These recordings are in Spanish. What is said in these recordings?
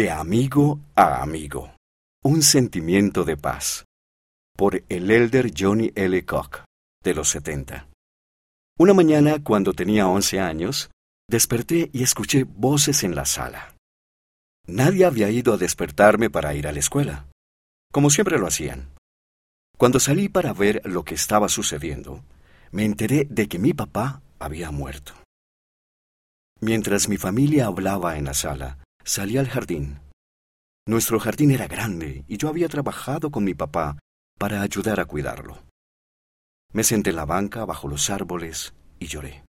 De amigo a amigo. Un sentimiento de paz. Por el elder Johnny L. Koch, de los 70. Una mañana, cuando tenía 11 años, desperté y escuché voces en la sala. Nadie había ido a despertarme para ir a la escuela, como siempre lo hacían. Cuando salí para ver lo que estaba sucediendo, me enteré de que mi papá había muerto. Mientras mi familia hablaba en la sala, salí al jardín. Nuestro jardín era grande y yo había trabajado con mi papá para ayudar a cuidarlo. Me senté en la banca bajo los árboles y lloré.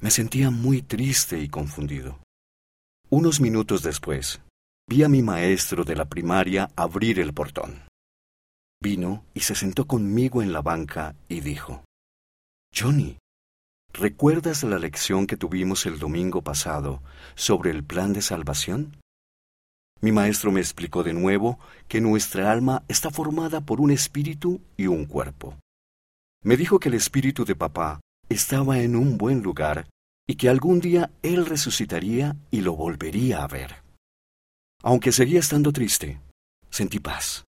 Me sentía muy triste y confundido. Unos minutos después, vi a mi maestro de la primaria abrir el portón. Vino y se sentó conmigo en la banca y dijo, Johnny, ¿Recuerdas la lección que tuvimos el domingo pasado sobre el plan de salvación? Mi maestro me explicó de nuevo que nuestra alma está formada por un espíritu y un cuerpo. Me dijo que el espíritu de papá estaba en un buen lugar y que algún día él resucitaría y lo volvería a ver. Aunque seguía estando triste, sentí paz.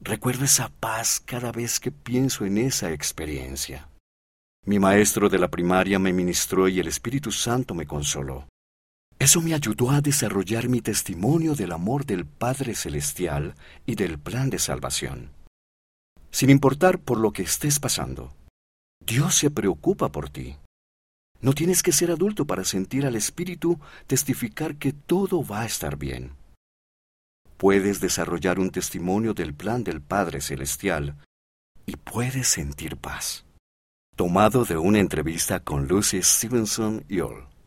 Recuerdo esa paz cada vez que pienso en esa experiencia. Mi maestro de la primaria me ministró y el Espíritu Santo me consoló. Eso me ayudó a desarrollar mi testimonio del amor del Padre Celestial y del plan de salvación. Sin importar por lo que estés pasando, Dios se preocupa por ti. No tienes que ser adulto para sentir al Espíritu testificar que todo va a estar bien. Puedes desarrollar un testimonio del plan del Padre Celestial y puedes sentir paz tomado de una entrevista con Lucy Stevenson Yole.